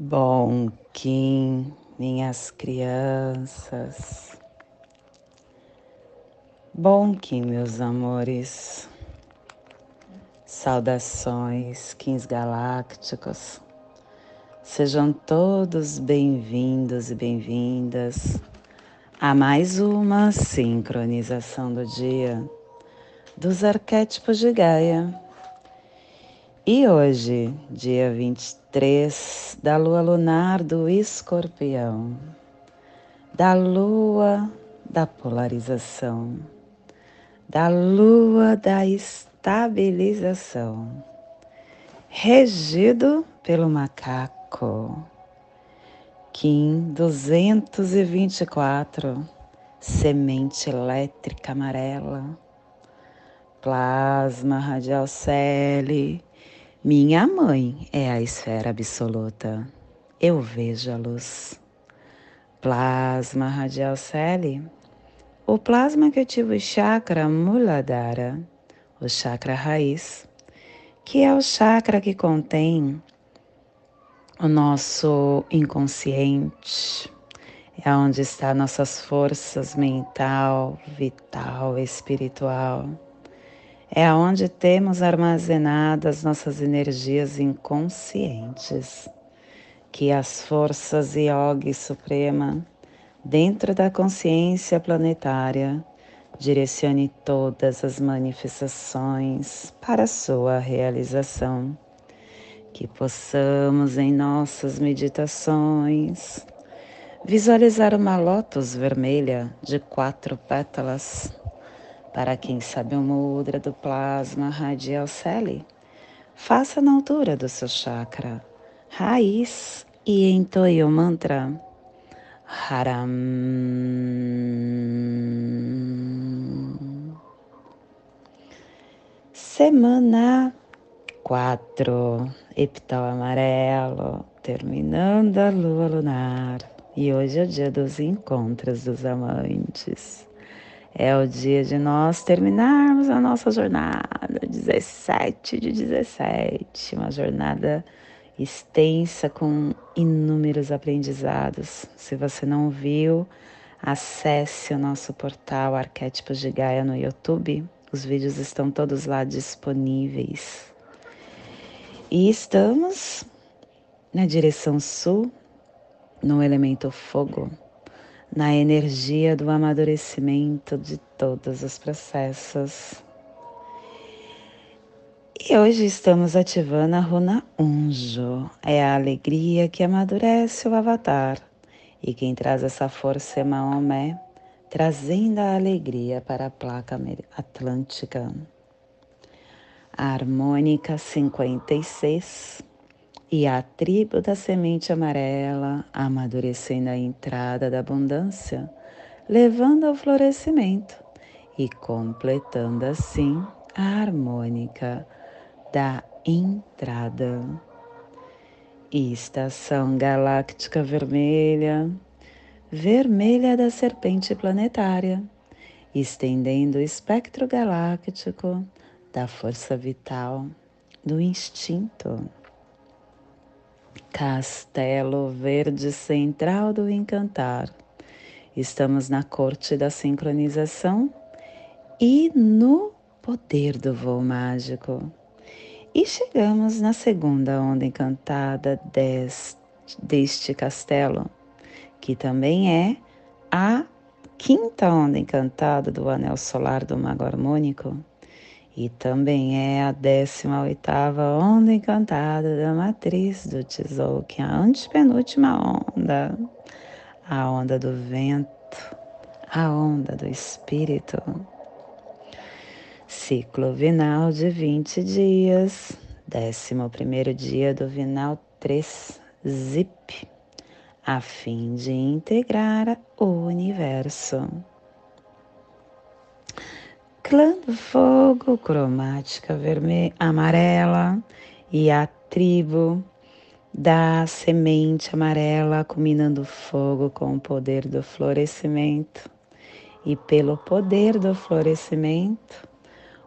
Bom Kim, minhas crianças. Bom Kim, meus amores. Saudações, Kins Galácticos. Sejam todos bem-vindos e bem-vindas a mais uma sincronização do dia dos arquétipos de Gaia. E hoje, dia 23 da lua lunar do escorpião, da lua da polarização, da lua da estabilização, regido pelo macaco Kim 224, semente elétrica amarela, plasma radial cele. Minha mãe é a esfera absoluta. Eu vejo a luz. Plasma radial cele. O plasma que ativa o chakra Muladhara, o chakra raiz, que é o chakra que contém o nosso inconsciente, é onde está nossas forças mental, vital, espiritual. É onde temos armazenadas nossas energias inconscientes, que as forças Yogi Suprema, dentro da consciência planetária, direcione todas as manifestações para sua realização que possamos em nossas meditações visualizar uma lótus vermelha de quatro pétalas. Para quem sabe o mudra do plasma radial celi, faça na altura do seu chakra, raiz e entoie o mantra Haram. Semana 4 epital amarelo, terminando a lua lunar. E hoje é o dia dos encontros dos amantes. É o dia de nós terminarmos a nossa jornada, 17 de 17, uma jornada extensa com inúmeros aprendizados. Se você não viu, acesse o nosso portal Arquétipos de Gaia no YouTube. Os vídeos estão todos lá disponíveis. E estamos na direção sul, no elemento fogo, na energia do amadurecimento de todos os processos. E hoje estamos ativando a runa Unjo. É a alegria que amadurece o avatar. E quem traz essa força é Maomé, trazendo a alegria para a placa atlântica a harmônica 56 e a tribo da semente amarela amadurecendo a entrada da abundância, levando ao florescimento e completando assim a harmônica da entrada. Estação galáctica vermelha, vermelha da serpente planetária, estendendo o espectro galáctico da força vital, do instinto. Castelo Verde Central do Encantar. Estamos na corte da sincronização e no poder do voo mágico. E chegamos na segunda onda encantada deste, deste castelo, que também é a quinta onda encantada do anel solar do Mago Harmônico e também é a 18 onda encantada da matriz do Tzolk'in, a antepenúltima onda, a onda do vento, a onda do espírito. Ciclo vinal de 20 dias, 11 dia do vinal 3, ZIP, a fim de integrar o universo clã do fogo, cromática vermelha, amarela e a tribo da semente amarela, combinando fogo com o poder do florescimento. E pelo poder do florescimento,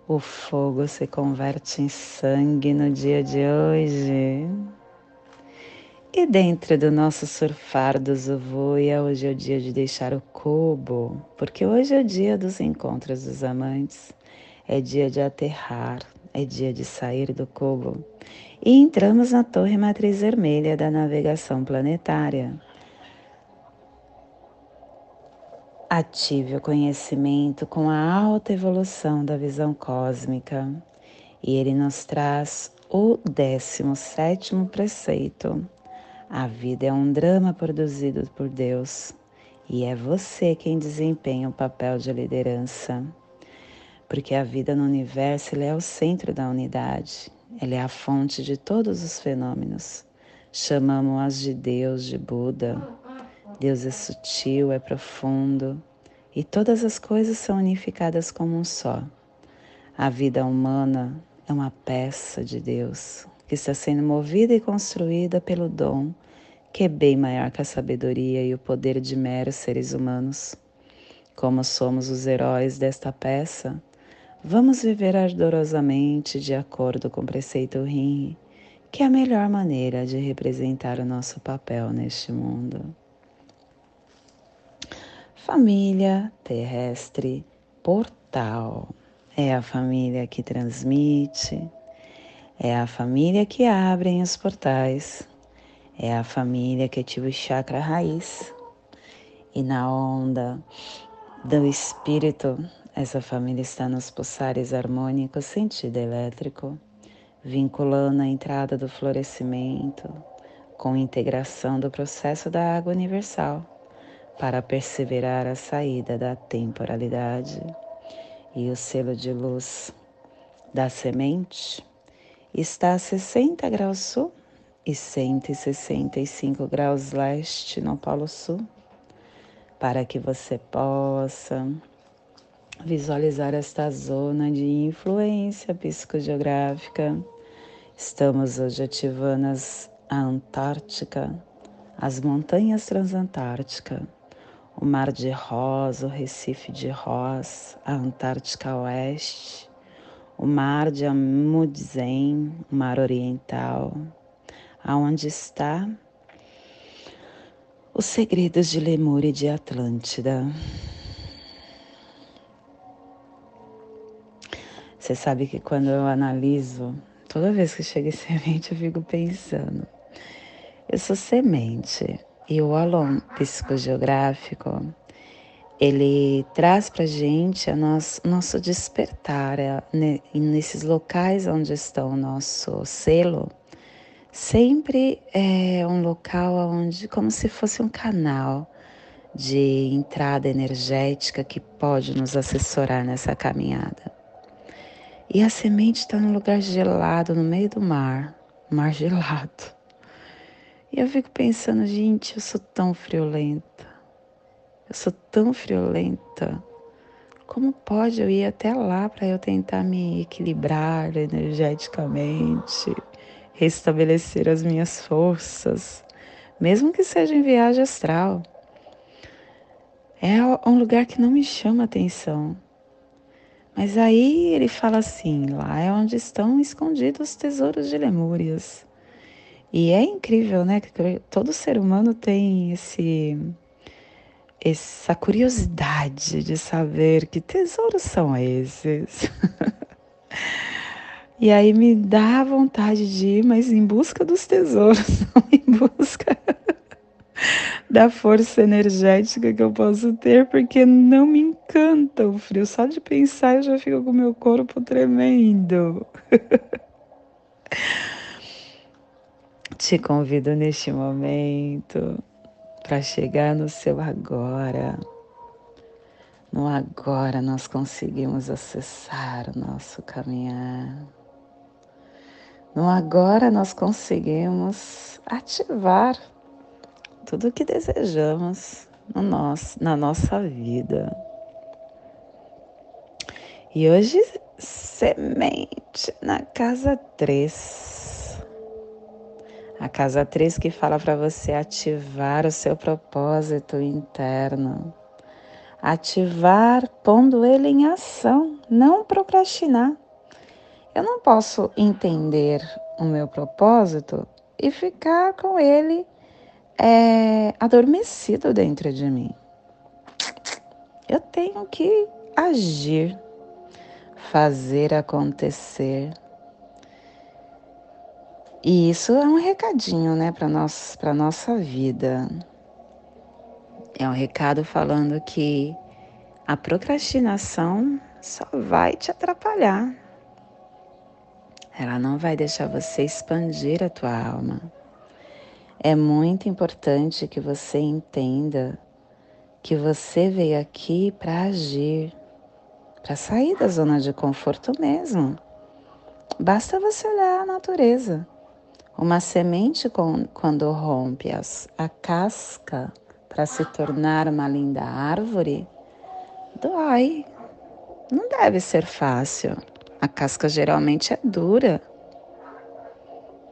o fogo se converte em sangue no dia de hoje. E dentro do nosso surfar do Zuvuia, hoje é o dia de deixar o cubo, porque hoje é o dia dos encontros dos amantes, é dia de aterrar, é dia de sair do cubo. E entramos na torre matriz vermelha da navegação planetária. Ative o conhecimento com a alta evolução da visão cósmica e ele nos traz o 17 preceito. A vida é um drama produzido por Deus e é você quem desempenha o papel de liderança. Porque a vida no universo é o centro da unidade, ela é a fonte de todos os fenômenos. Chamamos-as de Deus, de Buda, Deus é sutil, é profundo e todas as coisas são unificadas como um só. A vida humana é uma peça de Deus que está sendo movida e construída pelo dom que é bem maior que a sabedoria e o poder de meros seres humanos. Como somos os heróis desta peça, vamos viver ardorosamente de acordo com o preceito Rin, que é a melhor maneira de representar o nosso papel neste mundo. Família terrestre portal. É a família que transmite, é a família que abre os portais, é a família que ativa o chakra raiz. E na onda do espírito, essa família está nos pulsares harmônicos sentido elétrico, vinculando a entrada do florescimento com integração do processo da água universal para perseverar a saída da temporalidade e o selo de luz da semente está a 60 graus sul e 165 graus leste no Polo Sul, para que você possa visualizar esta zona de influência psicogeográfica. Estamos hoje ativando as, a Antártica, as montanhas transantárticas o Mar de Ross, o Recife de Ross, a Antártica Oeste, o Mar de Amundsen, o Mar Oriental, aonde está os segredos de Lemúria e de Atlântida. Você sabe que quando eu analiso, toda vez que chega em semente, eu fico pensando. Eu sou semente, e o Alon psicogeográfico, ele traz para gente a nosso, nosso despertar é, nesses locais onde está o nosso selo. Sempre é um local onde, como se fosse um canal de entrada energética que pode nos assessorar nessa caminhada. E a semente está num lugar gelado, no meio do mar, mar gelado. E eu fico pensando, gente, eu sou tão friolenta. Eu sou tão friolenta. Como pode eu ir até lá para eu tentar me equilibrar energeticamente, restabelecer as minhas forças, mesmo que seja em viagem astral? É um lugar que não me chama atenção. Mas aí ele fala assim: lá é onde estão escondidos os tesouros de Lemúrias. E é incrível, né? Que todo ser humano tem esse essa curiosidade de saber que tesouros são esses. e aí me dá vontade de ir, mas em busca dos tesouros, não em busca da força energética que eu posso ter, porque não me encanta o frio. Só de pensar eu já fico com o meu corpo tremendo. Te convido neste momento para chegar no seu agora. No agora nós conseguimos acessar o nosso caminhar. No agora nós conseguimos ativar tudo o que desejamos no nosso, na nossa vida. E hoje, semente na casa 3 a casa 3 que fala para você ativar o seu propósito interno. Ativar pondo ele em ação, não procrastinar. Eu não posso entender o meu propósito e ficar com ele é, adormecido dentro de mim. Eu tenho que agir, fazer acontecer. E isso é um recadinho, né, para nós, para nossa vida. É um recado falando que a procrastinação só vai te atrapalhar. Ela não vai deixar você expandir a tua alma. É muito importante que você entenda que você veio aqui para agir, para sair da zona de conforto mesmo. Basta você olhar a natureza. Uma semente, quando rompe as, a casca para se tornar uma linda árvore, dói. Não deve ser fácil. A casca geralmente é dura.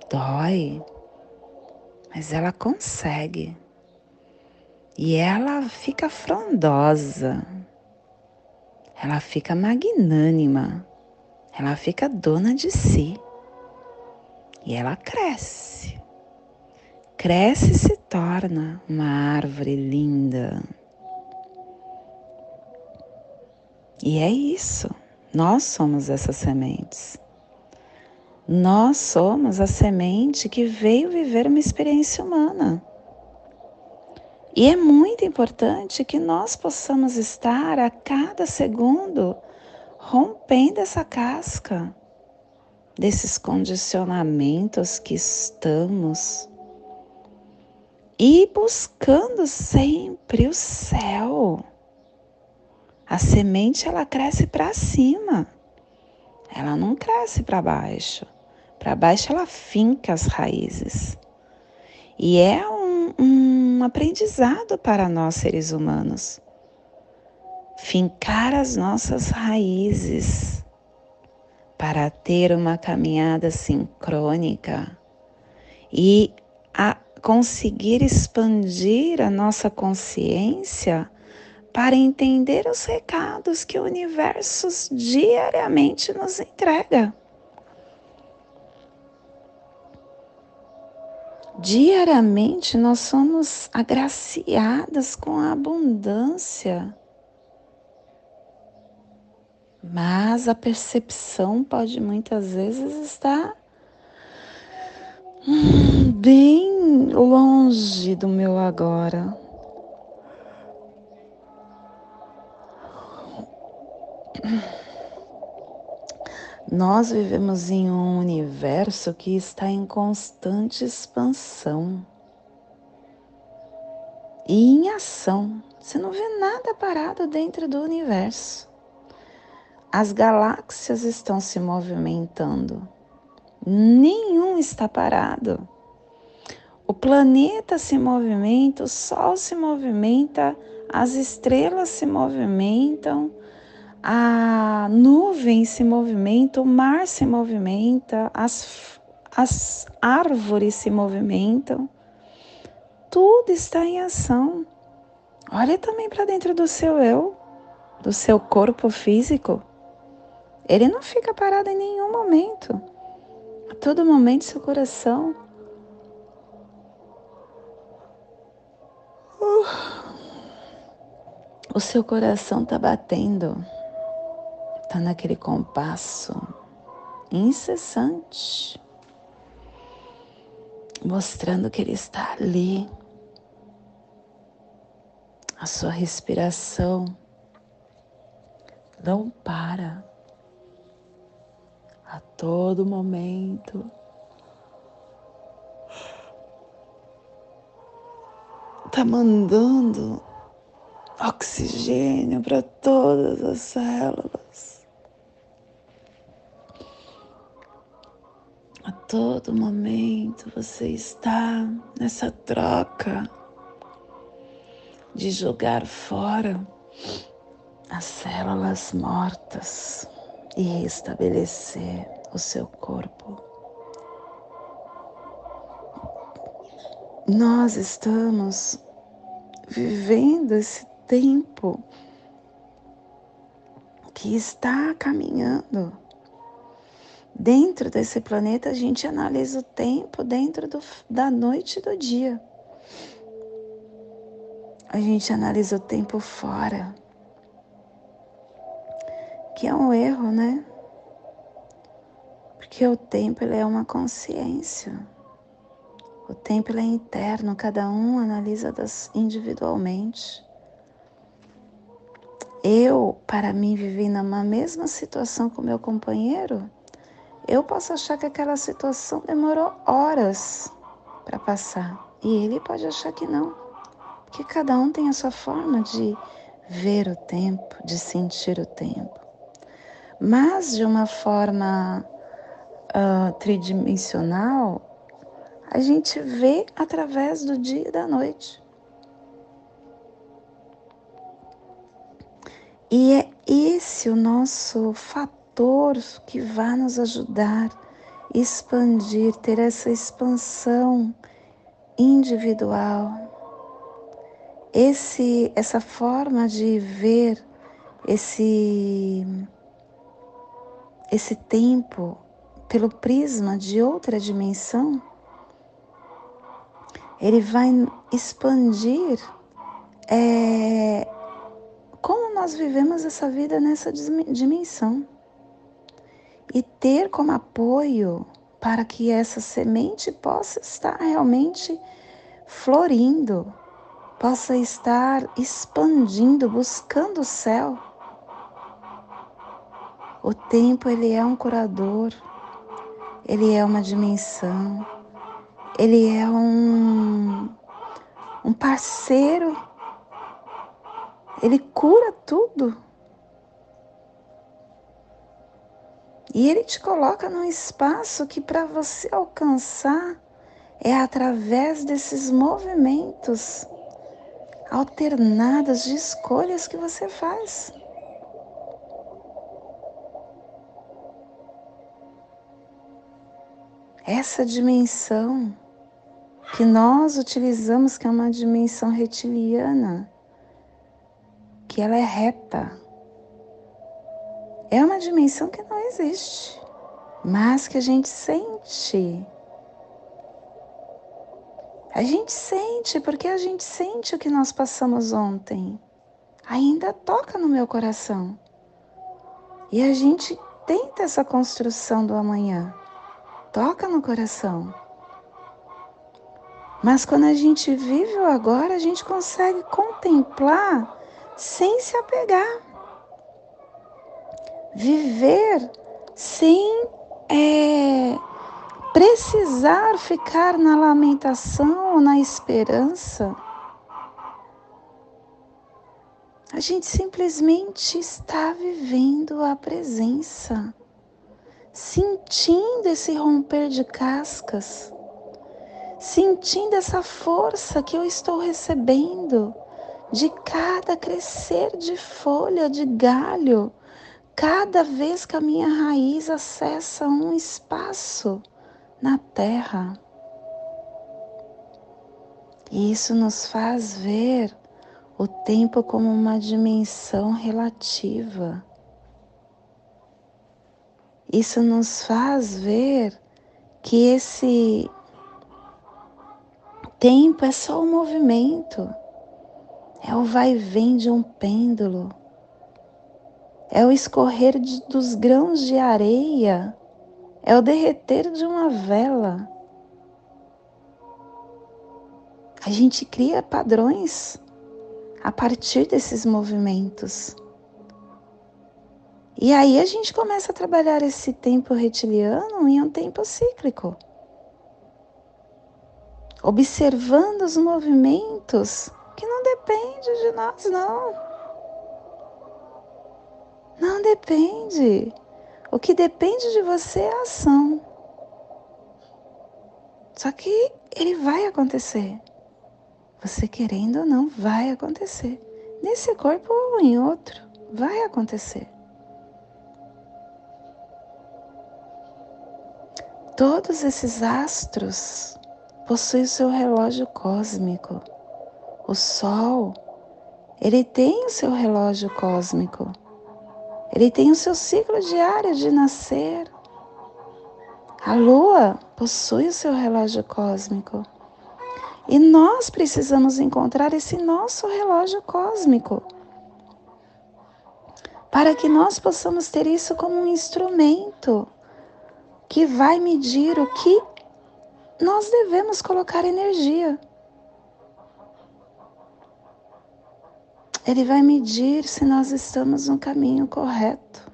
Dói. Mas ela consegue. E ela fica frondosa. Ela fica magnânima. Ela fica dona de si. E ela cresce. Cresce e se torna uma árvore linda. E é isso. Nós somos essas sementes. Nós somos a semente que veio viver uma experiência humana. E é muito importante que nós possamos estar a cada segundo rompendo essa casca desses condicionamentos que estamos e buscando sempre o céu. A semente ela cresce para cima. Ela não cresce para baixo. Para baixo ela finca as raízes. E é um, um aprendizado para nós seres humanos. Fincar as nossas raízes para ter uma caminhada sincrônica e a conseguir expandir a nossa consciência para entender os recados que o universo diariamente nos entrega. Diariamente nós somos agraciadas com a abundância, mas a percepção pode muitas vezes estar hum, bem longe do meu agora. Nós vivemos em um universo que está em constante expansão e em ação. Você não vê nada parado dentro do universo. As galáxias estão se movimentando. Nenhum está parado. O planeta se movimenta, o Sol se movimenta, as estrelas se movimentam, a nuvem se movimenta, o mar se movimenta, as, as árvores se movimentam, tudo está em ação. Olhe também para dentro do seu eu, do seu corpo físico. Ele não fica parado em nenhum momento. A todo momento, seu coração. Uh, o seu coração está batendo está naquele compasso incessante, mostrando que ele está ali. A sua respiração não para a todo momento. Tá mandando oxigênio para todas as células. A todo momento você está nessa troca de jogar fora as células mortas e restabelecer o seu corpo. Nós estamos vivendo esse tempo que está caminhando Dentro desse planeta, a gente analisa o tempo dentro do, da noite e do dia. A gente analisa o tempo fora, que é um erro, né? Porque o tempo ele é uma consciência. O tempo ele é interno, cada um analisa individualmente. Eu, para mim, vivi numa mesma situação com meu companheiro, eu posso achar que aquela situação demorou horas para passar e ele pode achar que não, porque cada um tem a sua forma de ver o tempo, de sentir o tempo. Mas de uma forma uh, tridimensional, a gente vê através do dia e da noite. E é esse o nosso fator que vai nos ajudar expandir, ter essa expansão individual. Esse, essa forma de ver esse, esse tempo pelo prisma de outra dimensão, ele vai expandir é, como nós vivemos essa vida nessa dimensão e ter como apoio para que essa semente possa estar realmente florindo, possa estar expandindo, buscando o céu. O tempo ele é um curador, ele é uma dimensão, ele é um, um parceiro, ele cura tudo. E ele te coloca num espaço que para você alcançar é através desses movimentos alternados de escolhas que você faz. Essa dimensão que nós utilizamos, que é uma dimensão retiliana, que ela é reta, é uma dimensão que não existe, mas que a gente sente. A gente sente, porque a gente sente o que nós passamos ontem. Ainda toca no meu coração. E a gente tenta essa construção do amanhã. Toca no coração. Mas quando a gente vive o agora, a gente consegue contemplar sem se apegar viver sem é, precisar ficar na lamentação ou na esperança. A gente simplesmente está vivendo a presença, sentindo esse romper de cascas, sentindo essa força que eu estou recebendo de cada crescer de folha, de galho, cada vez que a minha raiz acessa um espaço na terra. E isso nos faz ver o tempo como uma dimensão relativa. Isso nos faz ver que esse tempo é só o movimento, é o vai e vem de um pêndulo é o escorrer de, dos grãos de areia, é o derreter de uma vela. A gente cria padrões a partir desses movimentos. E aí a gente começa a trabalhar esse tempo retiliano em um tempo cíclico. Observando os movimentos que não depende de nós, não. Não depende. O que depende de você é a ação. Só que ele vai acontecer. Você querendo ou não, vai acontecer. Nesse corpo ou em outro, vai acontecer. Todos esses astros possuem o seu relógio cósmico. O Sol, ele tem o seu relógio cósmico. Ele tem o seu ciclo diário de nascer, A lua possui o seu relógio cósmico. E nós precisamos encontrar esse nosso relógio cósmico para que nós possamos ter isso como um instrumento que vai medir o que nós devemos colocar energia. Ele vai medir se nós estamos no caminho correto.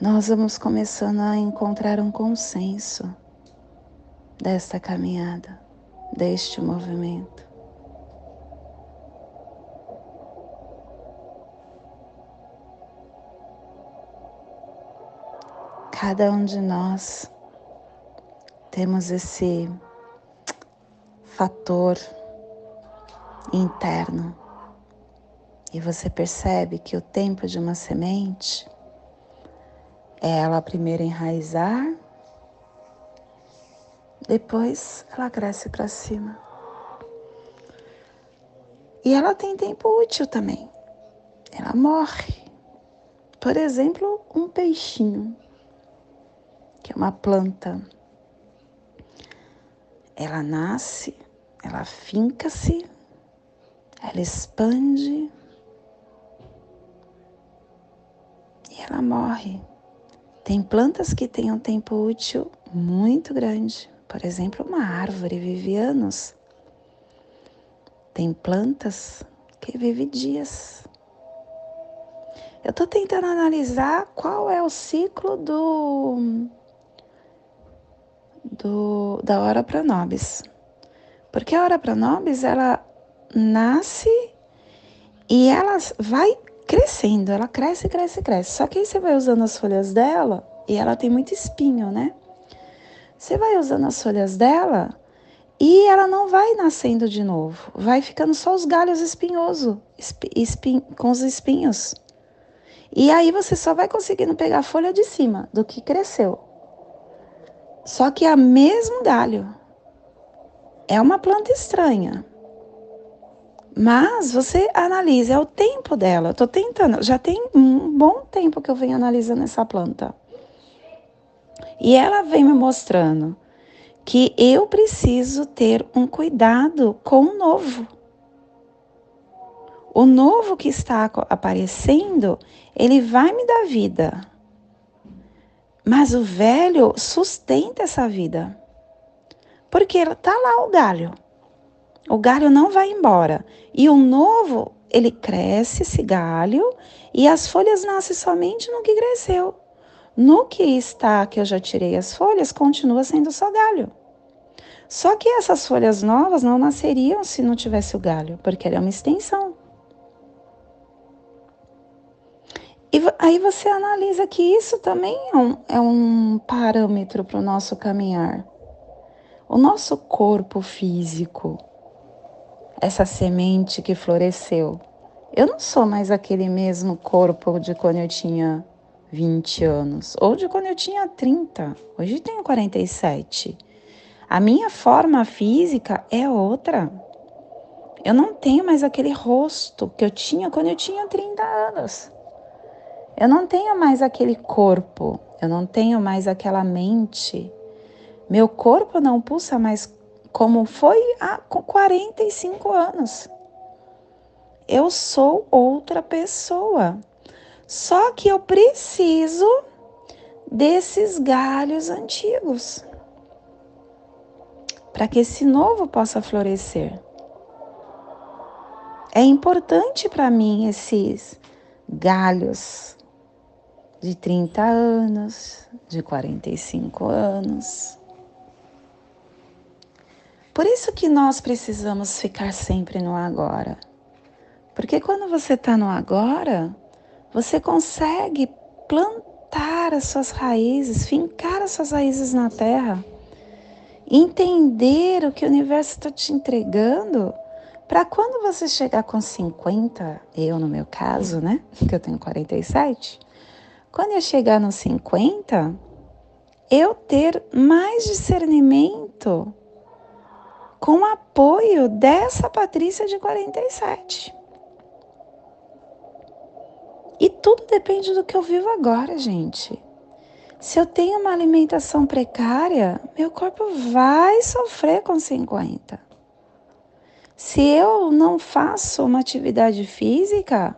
Nós vamos começando a encontrar um consenso desta caminhada, deste movimento. Cada um de nós temos esse fator interno e você percebe que o tempo de uma semente é ela primeiro enraizar, depois ela cresce para cima. E ela tem tempo útil também. Ela morre. Por exemplo, um peixinho que é uma planta. Ela nasce, ela finca-se, ela expande e ela morre. Tem plantas que têm um tempo útil muito grande. Por exemplo, uma árvore vive anos. Tem plantas que vivem dias. Eu estou tentando analisar qual é o ciclo do do, da hora para nobis. Porque a hora para nobis, ela nasce e ela vai crescendo, ela cresce, cresce, cresce. Só que aí você vai usando as folhas dela e ela tem muito espinho, né? Você vai usando as folhas dela e ela não vai nascendo de novo. Vai ficando só os galhos espinhosos, espin, com os espinhos. E aí você só vai conseguindo pegar a folha de cima do que cresceu. Só que é o mesmo galho. É uma planta estranha. Mas você analisa, é o tempo dela. Eu tô tentando, já tem um bom tempo que eu venho analisando essa planta. E ela vem me mostrando que eu preciso ter um cuidado com o novo. O novo que está aparecendo, ele vai me dar vida. Mas o velho sustenta essa vida. Porque está lá o galho. O galho não vai embora. E o novo, ele cresce, esse galho, e as folhas nascem somente no que cresceu. No que está, que eu já tirei as folhas, continua sendo só galho. Só que essas folhas novas não nasceriam se não tivesse o galho, porque ele é uma extensão. Aí você analisa que isso também é um, é um parâmetro para o nosso caminhar. O nosso corpo físico, essa semente que floresceu. Eu não sou mais aquele mesmo corpo de quando eu tinha 20 anos, ou de quando eu tinha 30. Hoje tenho 47. A minha forma física é outra. Eu não tenho mais aquele rosto que eu tinha quando eu tinha 30 anos. Eu não tenho mais aquele corpo, eu não tenho mais aquela mente. Meu corpo não pulsa mais como foi há 45 anos. Eu sou outra pessoa. Só que eu preciso desses galhos antigos para que esse novo possa florescer. É importante para mim esses galhos de 30 anos, de 45 anos. Por isso que nós precisamos ficar sempre no agora. Porque quando você está no agora, você consegue plantar as suas raízes, fincar as suas raízes na terra, entender o que o universo está te entregando, para quando você chegar com 50, eu no meu caso, né, que eu tenho 47, quando eu chegar nos 50, eu ter mais discernimento com apoio dessa Patrícia de 47. E tudo depende do que eu vivo agora, gente. Se eu tenho uma alimentação precária, meu corpo vai sofrer com 50. Se eu não faço uma atividade física,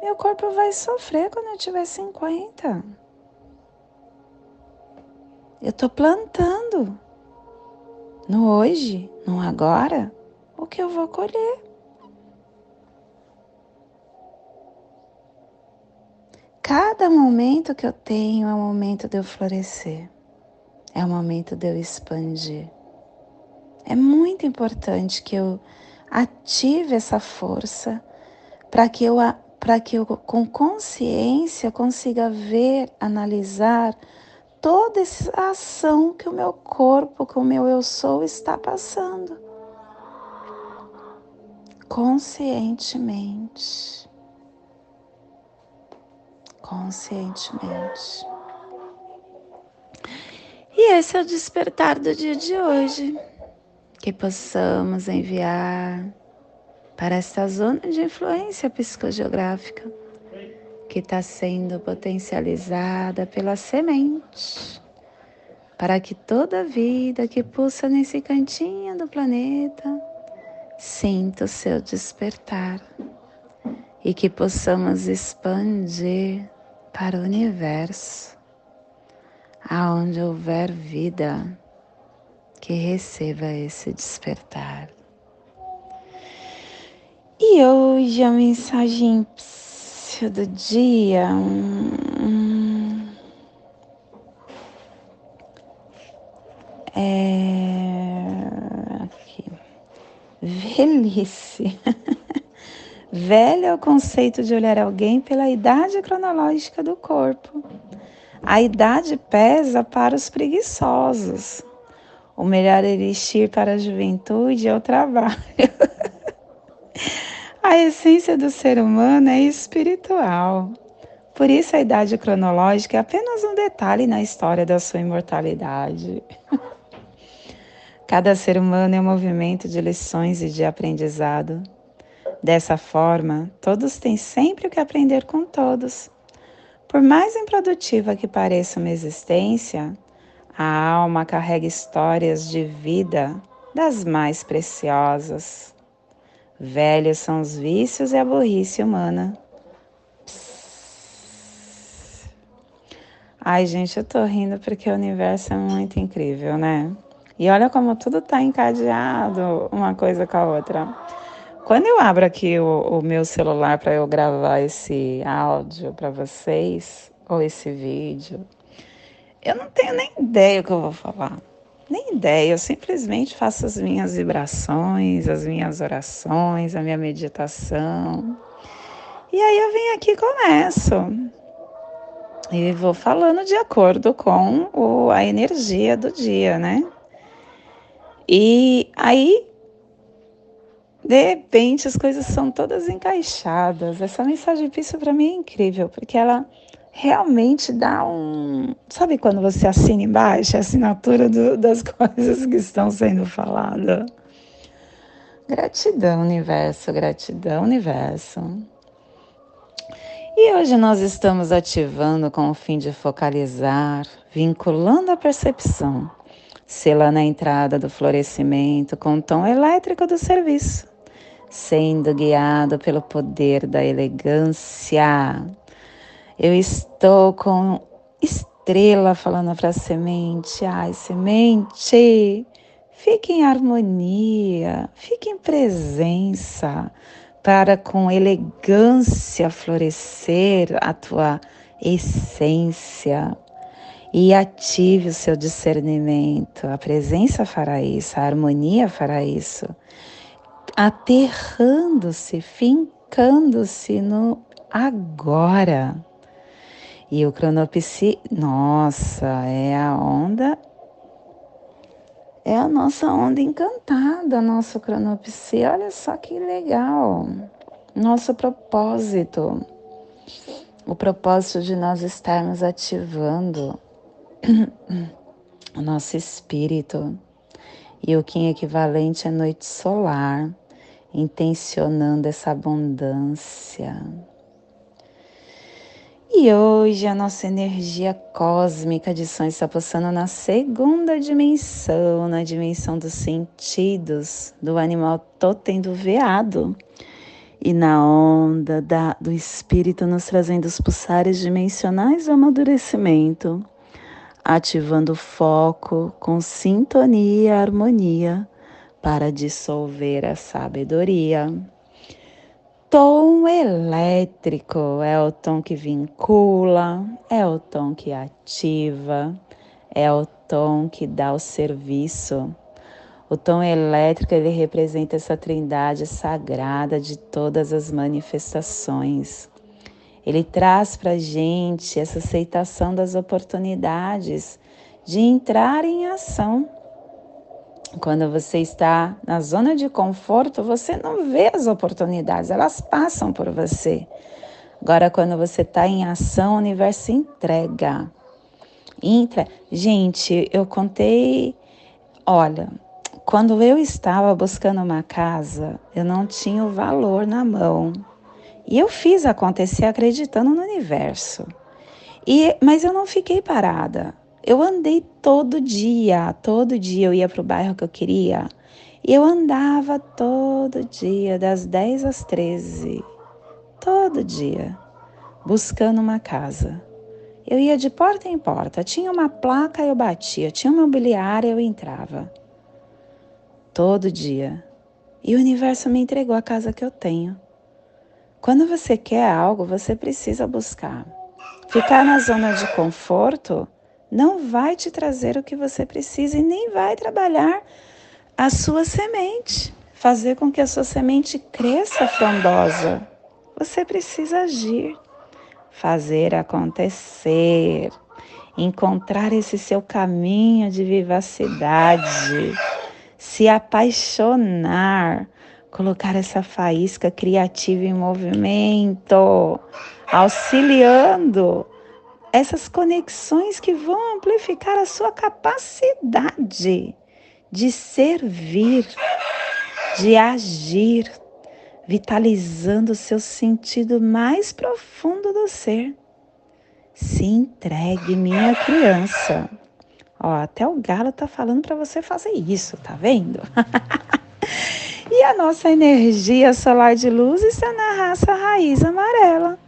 meu corpo vai sofrer quando eu tiver 50. Eu estou plantando no hoje, no agora, o que eu vou colher. Cada momento que eu tenho é o momento de eu florescer, é o momento de eu expandir. É muito importante que eu ative essa força para que eu para que eu com consciência consiga ver, analisar toda essa ação que o meu corpo, que o meu eu sou está passando. Conscientemente. Conscientemente. E esse é o despertar do dia de hoje. Que possamos enviar para esta zona de influência psicogeográfica que está sendo potencializada pela semente, para que toda vida que pulsa nesse cantinho do planeta sinta o seu despertar e que possamos expandir para o universo, aonde houver vida, que receba esse despertar. E hoje a mensagem do dia. É... Aqui. Velhice. Velho é o conceito de olhar alguém pela idade cronológica do corpo. A idade pesa para os preguiçosos. O melhor elixir para a juventude é o trabalho. A essência do ser humano é espiritual. Por isso, a idade cronológica é apenas um detalhe na história da sua imortalidade. Cada ser humano é um movimento de lições e de aprendizado. Dessa forma, todos têm sempre o que aprender com todos. Por mais improdutiva que pareça uma existência, a alma carrega histórias de vida das mais preciosas. Velhos são os vícios e a burrice humana. Ai, gente, eu tô rindo porque o universo é muito incrível, né? E olha como tudo tá encadeado uma coisa com a outra. Quando eu abro aqui o, o meu celular para eu gravar esse áudio para vocês, ou esse vídeo, eu não tenho nem ideia o que eu vou falar nem ideia, eu simplesmente faço as minhas vibrações, as minhas orações, a minha meditação. E aí eu venho aqui e começo. E vou falando de acordo com o, a energia do dia, né? E aí, de repente, as coisas são todas encaixadas. Essa mensagem pista para mim é incrível, porque ela realmente dá um. Sabe quando você assina embaixo a assinatura do, das coisas que estão sendo faladas? Gratidão, universo, gratidão, universo. E hoje nós estamos ativando com o fim de focalizar, vinculando a percepção, selando a entrada do florescimento com o tom elétrico do serviço, sendo guiado pelo poder da elegância eu estou com estrela falando para a semente. Ai, semente, fique em harmonia, fique em presença para com elegância florescer a tua essência e ative o seu discernimento. A presença fará isso, a harmonia fará isso. Aterrando-se, fincando-se no agora. E o cronopsi, nossa, é a onda, é a nossa onda encantada, nosso cronopsi. Olha só que legal. Nosso propósito, o propósito de nós estarmos ativando o nosso espírito. E o Kim equivalente é noite solar, intencionando essa abundância E hoje a nossa energia cósmica de som está passando na segunda dimensão, na dimensão dos sentidos do animal totem do veado. E na onda da, do espírito nos trazendo os pulsares dimensionais do amadurecimento, ativando o foco com sintonia e harmonia para dissolver a sabedoria tom elétrico é o tom que vincula, é o tom que ativa, é o tom que dá o serviço. O tom elétrico ele representa essa trindade sagrada de todas as manifestações. Ele traz para gente essa aceitação das oportunidades de entrar em ação quando você está na zona de conforto, você não vê as oportunidades, elas passam por você. Agora, quando você está em ação, o universo entrega. Entra. Gente, eu contei. Olha, quando eu estava buscando uma casa, eu não tinha o valor na mão. E eu fiz acontecer acreditando no universo. E, mas eu não fiquei parada. Eu andei todo dia, todo dia eu ia para o bairro que eu queria. E eu andava todo dia, das 10 às 13, todo dia, buscando uma casa. Eu ia de porta em porta, tinha uma placa, eu batia, tinha uma mobiliária, eu entrava. Todo dia. E o universo me entregou a casa que eu tenho. Quando você quer algo, você precisa buscar. Ficar na zona de conforto não vai te trazer o que você precisa e nem vai trabalhar a sua semente, fazer com que a sua semente cresça frondosa. Você precisa agir, fazer acontecer, encontrar esse seu caminho de vivacidade, se apaixonar, colocar essa faísca criativa em movimento, auxiliando essas conexões que vão amplificar a sua capacidade de servir, de agir, vitalizando o seu sentido mais profundo do ser. Se entregue, minha criança. Ó, até o galo tá falando para você fazer isso, tá vendo? e a nossa energia solar de luz está na raça raiz amarela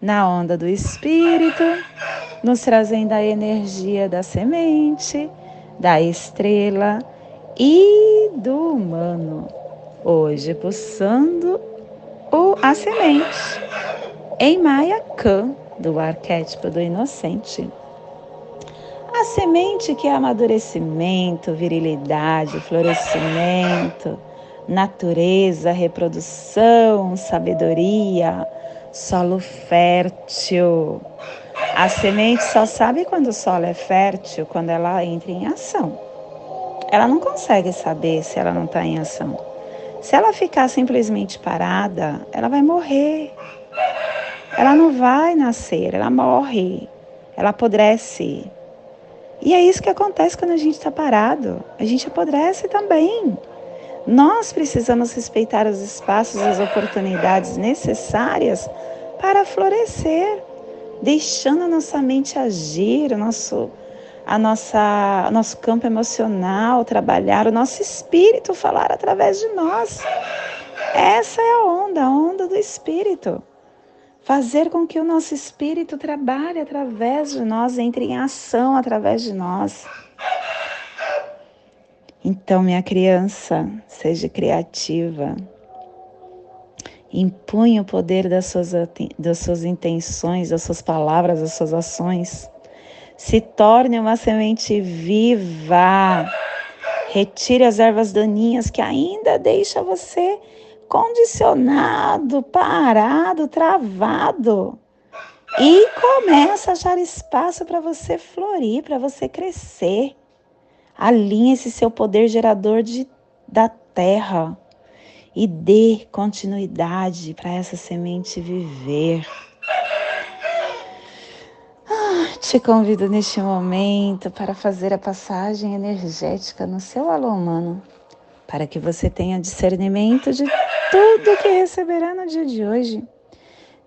na onda do espírito, nos trazendo a energia da semente, da estrela e do humano. Hoje pulsando o, a semente em Maya Khan, do arquétipo do inocente. A semente que é amadurecimento, virilidade, florescimento, natureza, reprodução, sabedoria, solo fértil. A semente só sabe quando o solo é fértil quando ela entra em ação. Ela não consegue saber se ela não está em ação. Se ela ficar simplesmente parada, ela vai morrer. Ela não vai nascer, ela morre, ela apodrece. E é isso que acontece quando a gente está parado. A gente apodrece também. Nós precisamos respeitar os espaços, as oportunidades necessárias para florescer, deixando a nossa mente agir, o nosso, a nossa, o nosso campo emocional trabalhar, o nosso espírito falar através de nós. Essa é a onda, a onda do espírito. Fazer com que o nosso espírito trabalhe através de nós, entre em ação através de nós. Então, minha criança, seja criativa. Impunha o poder das suas, das suas intenções, das suas palavras, das suas ações. Se torne uma semente viva. Retire as ervas daninhas que ainda deixa você condicionado, parado, travado. E começa a achar espaço para você florir, para você crescer. Alinhe esse seu poder gerador de, da terra e dê continuidade para essa semente viver. Ah, te convido neste momento para fazer a passagem energética no seu alô humano, para que você tenha discernimento de tudo que receberá no dia de hoje.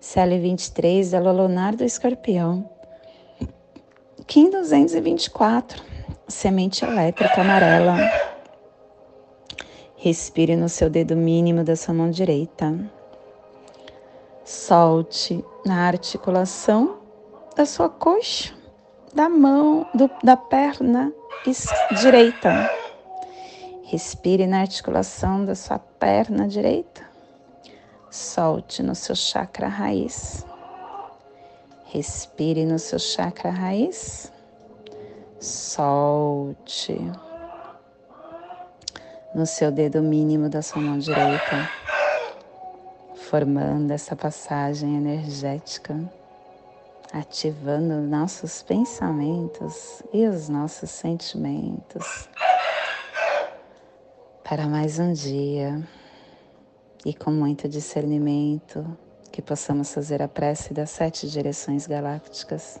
CL23 da Lua Lunar do Escorpião. Kim 224, semente elétrica amarela. Respire no seu dedo mínimo da sua mão direita. Solte na articulação da sua coxa, da mão, do, da perna direita. Respire na articulação da sua perna direita. Solte no seu chakra raiz. Respire no seu chakra raiz. Solte no seu dedo mínimo da sua mão direita, formando essa passagem energética, ativando nossos pensamentos e os nossos sentimentos para mais um dia e com muito discernimento que possamos fazer a prece das sete direções galácticas.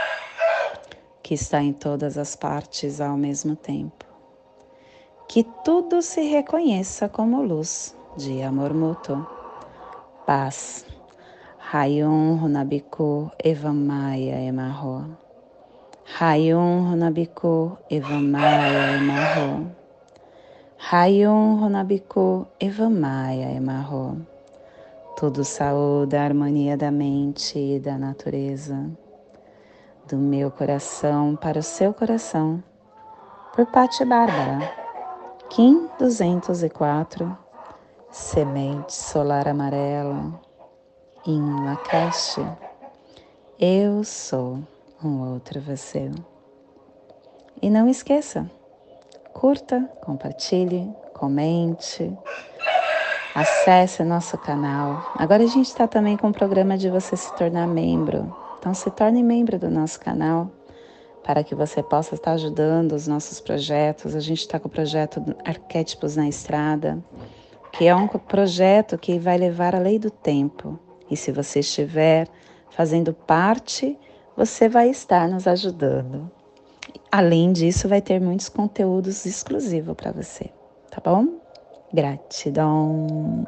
que está em todas as partes ao mesmo tempo. Que tudo se reconheça como luz de amor mútuo, paz. Rayon Runabiku Evamaya Emarro. Rayon Runabiku Evamaya Emarro. Rayon Runabiku Evamaya Emarro. Tudo saúde a harmonia da mente e da natureza, do meu coração para o seu coração, por Pati Bárbara, Kim 204, Semente Solar Amarela, em Lacache, eu sou um outro você. E não esqueça, curta, compartilhe, comente, Acesse nosso canal. Agora a gente está também com o programa de você se tornar membro. Então se torne membro do nosso canal para que você possa estar ajudando os nossos projetos. A gente está com o projeto Arquétipos na Estrada, que é um projeto que vai levar a lei do tempo. E se você estiver fazendo parte, você vai estar nos ajudando. Além disso, vai ter muitos conteúdos exclusivos para você, tá bom? Gratidão.